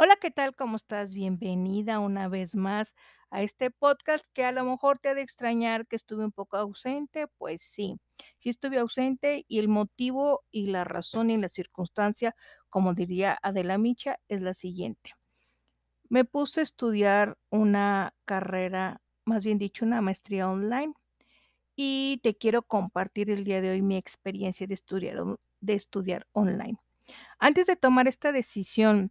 Hola, ¿qué tal? ¿Cómo estás? Bienvenida una vez más a este podcast que a lo mejor te ha de extrañar que estuve un poco ausente. Pues sí, sí estuve ausente y el motivo y la razón y la circunstancia, como diría Adela Micha, es la siguiente. Me puse a estudiar una carrera, más bien dicho, una maestría online y te quiero compartir el día de hoy mi experiencia de estudiar, de estudiar online. Antes de tomar esta decisión,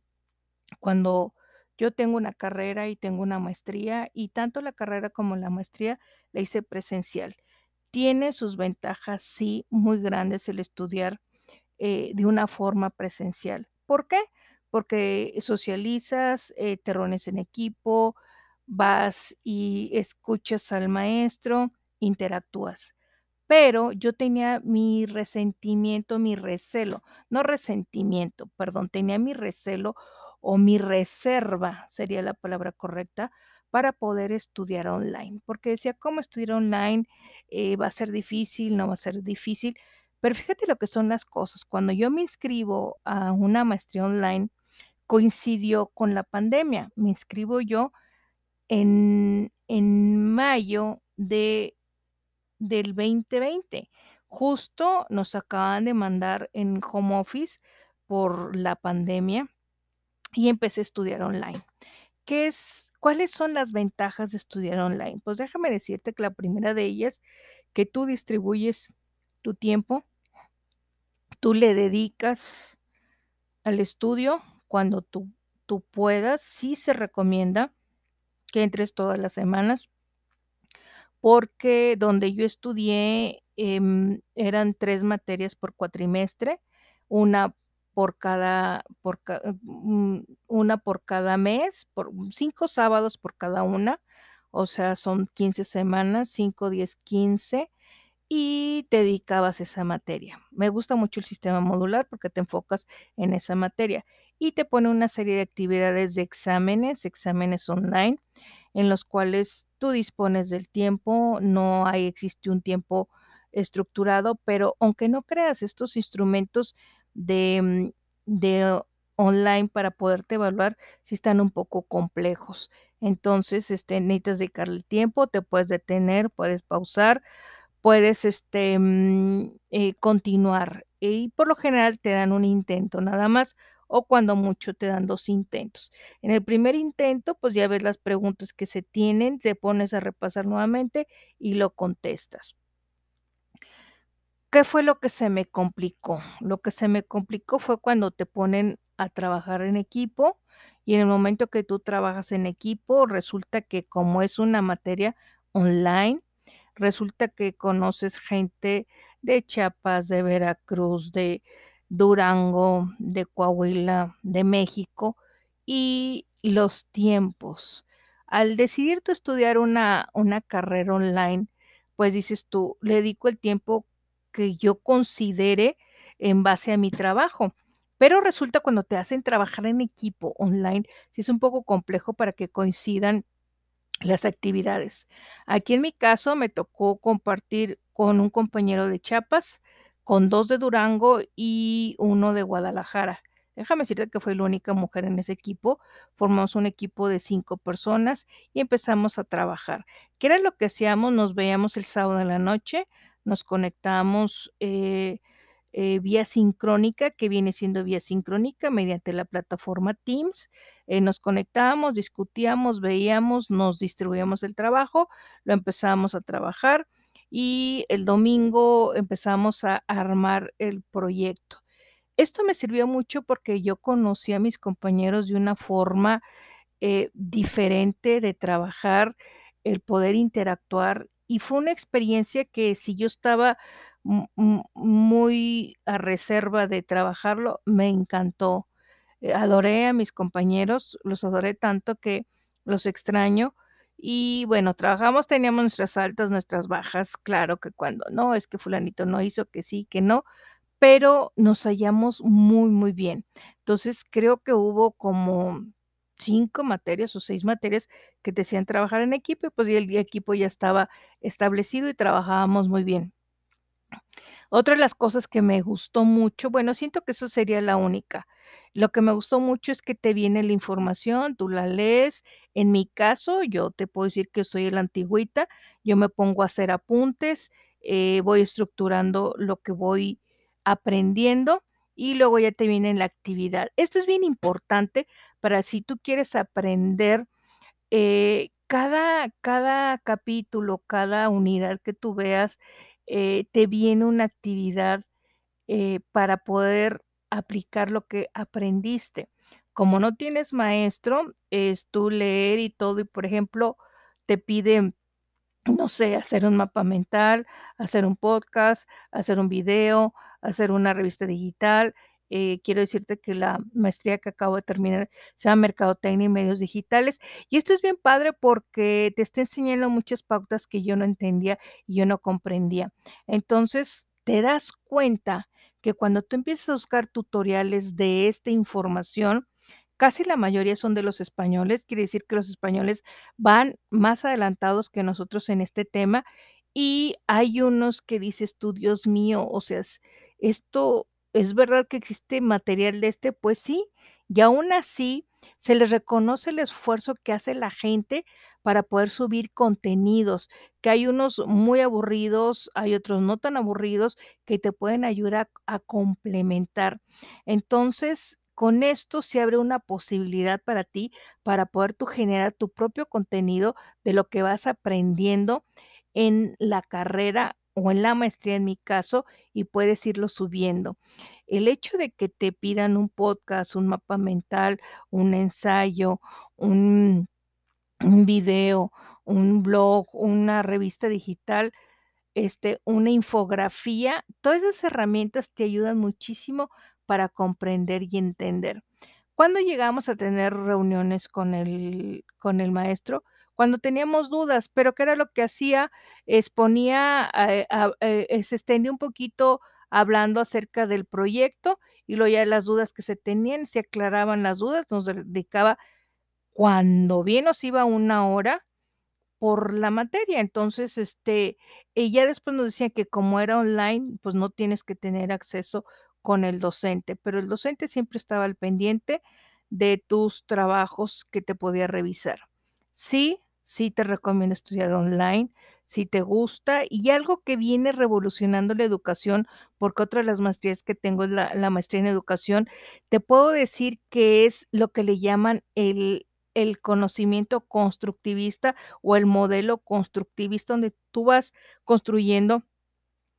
cuando yo tengo una carrera y tengo una maestría, y tanto la carrera como la maestría la hice presencial. Tiene sus ventajas, sí, muy grandes el estudiar, eh, de una forma presencial. ¿Por qué? Porque socializas, eh, te reúnes en equipo, vas y escuchas al maestro, interactúas. Pero yo tenía mi resentimiento, mi recelo, no resentimiento, perdón, tenía mi recelo o mi reserva, sería la palabra correcta, para poder estudiar online, porque decía: "¿Cómo estudiar online? Eh, ¿va a ser difícil? ¿No va a ser difícil?". Pero fíjate lo que son las cosas, cuando yo me inscribo a una maestría online, coincidió con la pandemia. Me inscribo yo en en mayo de del 2020. Justo nos acaban de mandar en home office por la pandemia y empecé a estudiar online. ¿Qué es cuáles son las ventajas de estudiar online? Pues déjame decirte que la primera de ellas, que tú distribuyes tu tiempo, tú le dedicas al estudio cuando tú tú puedas. Sí se recomienda que entres todas las semanas. Porque donde yo estudié, em, eran 3 materias por cuatrimestre, una por cada por ca mm, una por cada mes, por 5 sábados por cada una, o sea, son 15 semanas, 5, 10, 15, y te dedicabas a esa materia. Me gusta mucho el sistema modular porque te enfocas en esa materia, y te pone una serie de actividades de exámenes, exámenes online, en los cuales tú dispones del tiempo, no hay existe un tiempo estructurado, pero aunque no creas, estos instrumentos de, mm, de online para poderte evaluar, sí están un poco complejos. Entonces, este, necesitas dedicarle tiempo, te puedes detener, puedes pausar, puedes, este, mm, eh, continuar, y por lo general te dan un intento nada más, o cuando mucho te dan 2 intentos. En el primer intento, pues, ya ves las preguntas que se tienen, te pones a repasar nuevamente y lo contestas. ¿Qué fue lo que se me complicó? Lo que se me complicó fue cuando te ponen a trabajar en equipo, y en el momento que tú trabajas en equipo, resulta que como es una materia online, resulta que conoces gente de Chiapas, de Veracruz, de Durango, de Coahuila, de México, y los tiempos. Al decidir tú estudiar una una carrera online, pues dices tú: "Le dedico el tiempo que yo considere en base a mi trabajo". Pero resulta cuando te hacen trabajar en equipo online, sí es un poco complejo para que coincidan las actividades. Aquí en mi caso me tocó compartir con un compañero de Chiapas, con 2 de Durango y uno de Guadalajara. Déjame decirte que fui la única mujer en ese equipo, formamos un equipo de 5 personas y empezamos a trabajar. ¿Qué era lo que hacíamos? Nos veíamos el sábado en la noche, nos conectábamos, eh eh, vía sincrónica, que viene siendo vía sincrónica mediante la plataforma Teams, eh, nos conectábamos, discutíamos, veíamos, nos distribuíamos el trabajo, lo empezábamos a trabajar y el domingo empezamos a armar el proyecto. Esto me sirvió mucho porque yo conocí a mis compañeros de una forma, diferente de trabajar, el poder interactuar, y fue una experiencia que si yo estaba mu mu muy a reserva de trabajarlo, me encantó. Eh, adoré a mis compañeros, los adoré tanto que los extraño. Y bueno, trabajamos, teníamos nuestras altas, nuestras bajas, claro que cuando no, es que fulanito no hizo, que sí, que no, pero nos hallamos muy, muy bien. Entonces, creo que hubo como 5 materias o 6 materias que te hacían trabajar en equipo y, pues, el equipo ya estaba establecido y trabajábamos muy bien. Otra de las cosas que me gustó mucho, bueno, siento que eso sería la única. Lo que me gustó mucho es que te viene la información, tú la lees. En mi caso, yo te puedo decir que soy la antigüita, yo me pongo a hacer apuntes, eh, voy estructurando lo que voy aprendiendo y luego ya te viene la actividad. Esto es bien importante para si tú quieres aprender, eh, cada cada capítulo, cada unidad que tú veas, eh, te viene una actividad, eh, para poder aplicar lo que aprendiste. Como no tienes maestro, es tú leer y todo, y por ejemplo, te piden, no sé, hacer un mapa mental, hacer un podcast, hacer un video, hacer una revista digital. Eh, quiero decirte que la maestría que acabo de terminar se llama Mercadotecnia y Medios Digitales. Y esto es bien padre porque te está enseñando muchas pautas que yo no entendía y yo no comprendía. Entonces, te das cuenta que cuando tú empiezas a buscar tutoriales de esta información, casi la mayoría son de los españoles, quiere decir que los españoles van más adelantados que nosotros en este tema, y hay unos que dices tú: "Dios mío, o sea, es esto, ¿es verdad que existe material de este?". Pues sí, y aún así se les reconoce el esfuerzo que hace la gente para poder subir contenidos, que hay unos muy aburridos, hay otros no tan aburridos, que te pueden ayudar a a complementar. Entonces, con esto se abre una posibilidad para ti, para poder tú generar tu propio contenido de lo que vas aprendiendo en la carrera o en la maestría, en mi caso, y puedes irlo subiendo. El hecho de que te pidan un podcast, un mapa mental, un ensayo, un un video, un blog, una revista digital, este, una infografía, todas esas herramientas te ayudan muchísimo para comprender y entender. ¿Cuándo llegamos a tener reuniones con el con el maestro? Cuando teníamos dudas, pero, ¿qué era lo que hacía? Exponía, eh, a eh, se extendía un poquito hablando acerca del proyecto y luego ya las dudas que se tenían, se aclaraban las dudas, nos dedicaba cuando bien nos iba una hora por la materia. Entonces, este, y ya después nos decían que como era online, pues no tienes que tener acceso con el docente, pero el docente siempre estaba al pendiente de tus trabajos que te podía revisar. Sí, sí te recomiendo estudiar online, si te gusta, y algo que viene revolucionando la educación, porque otra de las maestrías que tengo es la maestría en educación, te puedo decir que es lo que le llaman el el conocimiento constructivista o el modelo constructivista, donde tú vas construyendo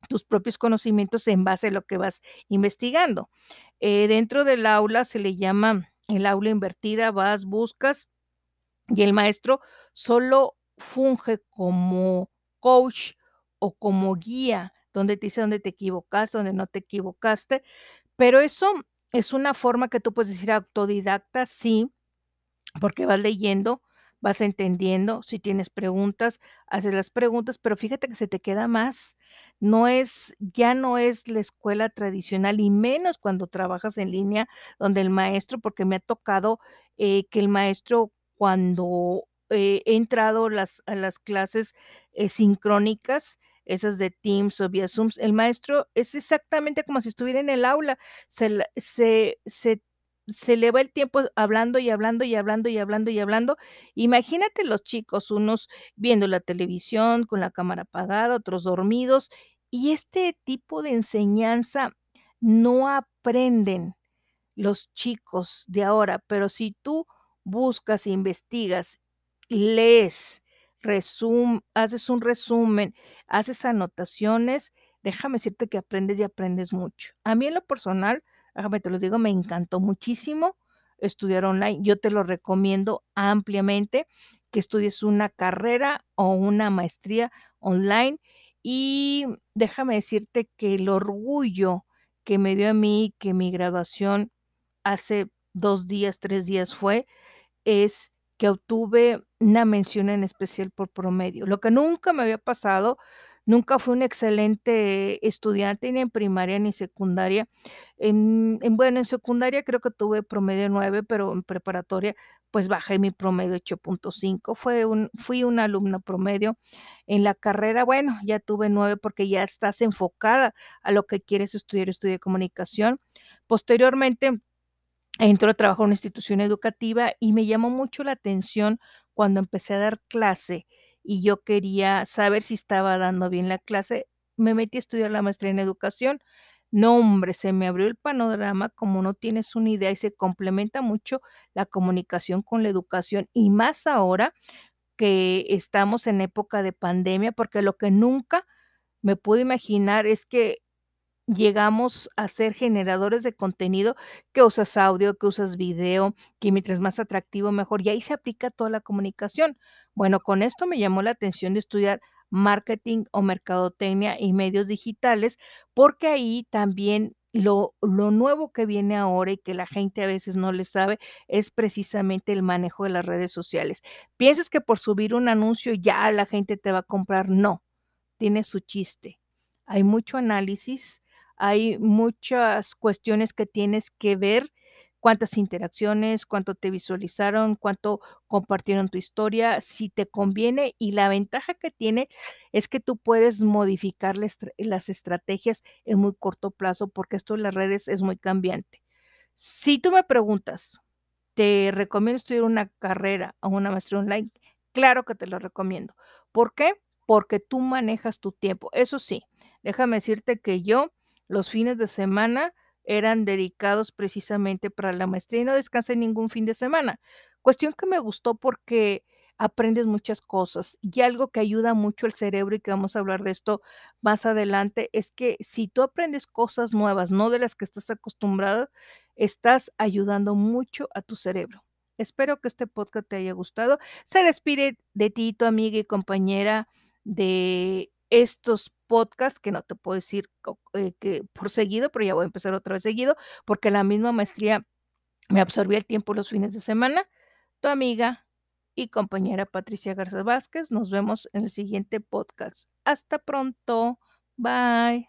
tus propios conocimientos en base a lo que vas investigando. Eh, dentro del aula se le llama el aula invertida, vas, buscas, y el maestro solo funge como coach o como guía, donde te dice dónde te equivocaste, dónde no te equivocaste, pero eso es una forma que tú puedes decir autodidacta, sí, porque vas leyendo, vas entendiendo, si tienes preguntas, haces las preguntas, pero fíjate que se te queda más. No es ya no es la escuela tradicional, y menos cuando trabajas en línea, donde el maestro porque me ha tocado, eh, que el maestro cuando, eh, he entrado las a las clases, eh, sincrónicas, esas de Teams o vía Zooms, el maestro es exactamente como si estuviera en el aula, se se se se le va el tiempo hablando, y hablando, y hablando, y hablando, y hablando. Imagínate los chicos, unos viendo la televisión con la cámara apagada, otros dormidos, y este tipo de enseñanza no aprenden los chicos de ahora, pero si tú buscas, investigas, lees, resum haces un resumen, haces anotaciones, déjame decirte que aprendes y aprendes mucho. A mí en lo personal, déjame te lo digo, me encantó muchísimo estudiar online. Yo te lo recomiendo ampliamente, que estudies una carrera o una maestría online. Y déjame decirte que el orgullo que me dio a mí que mi graduación hace 2 días, 3 días fue, es que obtuve una mención en especial por promedio, lo que nunca me había pasado, nunca fui una excelente estudiante, ni en primaria ni secundaria. En en bueno, en secundaria creo que tuve promedio 9, pero en preparatoria, pues bajé mi promedio 8.5, fue un fui una alumna promedio. En la carrera, bueno, ya tuve 9 porque ya estás enfocada a lo que quieres estudiar, estudié comunicación. Posteriormente entró a trabajar en una institución educativa y me llamó mucho la atención cuando empecé a dar clase y yo quería saber si estaba dando bien la clase, me metí a estudiar la maestría en educación. No, hombre, se me abrió el panorama como no tienes una idea y se complementa mucho la comunicación con la educación y más ahora que estamos en época de pandemia, porque lo que nunca me pude imaginar es que llegamos a ser generadores de contenido, que usas audio, que usas video, que mientras más atractivo, mejor, y ahí se aplica toda la comunicación. Bueno, con esto me llamó la atención de estudiar marketing o mercadotecnia y medios digitales, porque ahí también lo, lo nuevo que viene ahora y que la gente a veces no le sabe es precisamente el manejo de las redes sociales. Piensas que por subir un anuncio ya la gente te va a comprar, no, tiene su chiste. Hay mucho análisis, hay muchas cuestiones que tienes que ver, cuántas interacciones, cuánto te visualizaron, cuánto compartieron tu historia, si te conviene y la ventaja que tiene es que tú puedes modificar las estrategias en muy corto plazo porque esto en las redes es muy cambiante. Si tú me preguntas, ¿te recomiendo estudiar una carrera o una maestría online? Claro que te lo recomiendo. ¿Por qué? Porque tú manejas tu tiempo. Eso sí, déjame decirte que yo los fines de semana eran dedicados precisamente para la maestría y no descansé ningún fin de semana. Cuestión que me gustó porque aprendes muchas cosas y algo que ayuda mucho el cerebro y que vamos a hablar de esto más adelante es que si tú aprendes cosas nuevas, no de las que estás acostumbrado, estás ayudando mucho a tu cerebro. Espero que este podcast te haya gustado. Se despide de ti, tu amiga y compañera de estos podcasts, que no te puedo decir eh, que por seguido, pero ya voy a empezar otra vez seguido, porque la misma maestría me absorbía el tiempo los fines de semana. Tu amiga y compañera Patricia Garza Vázquez. Nos vemos en el siguiente podcast. Hasta pronto. Bye.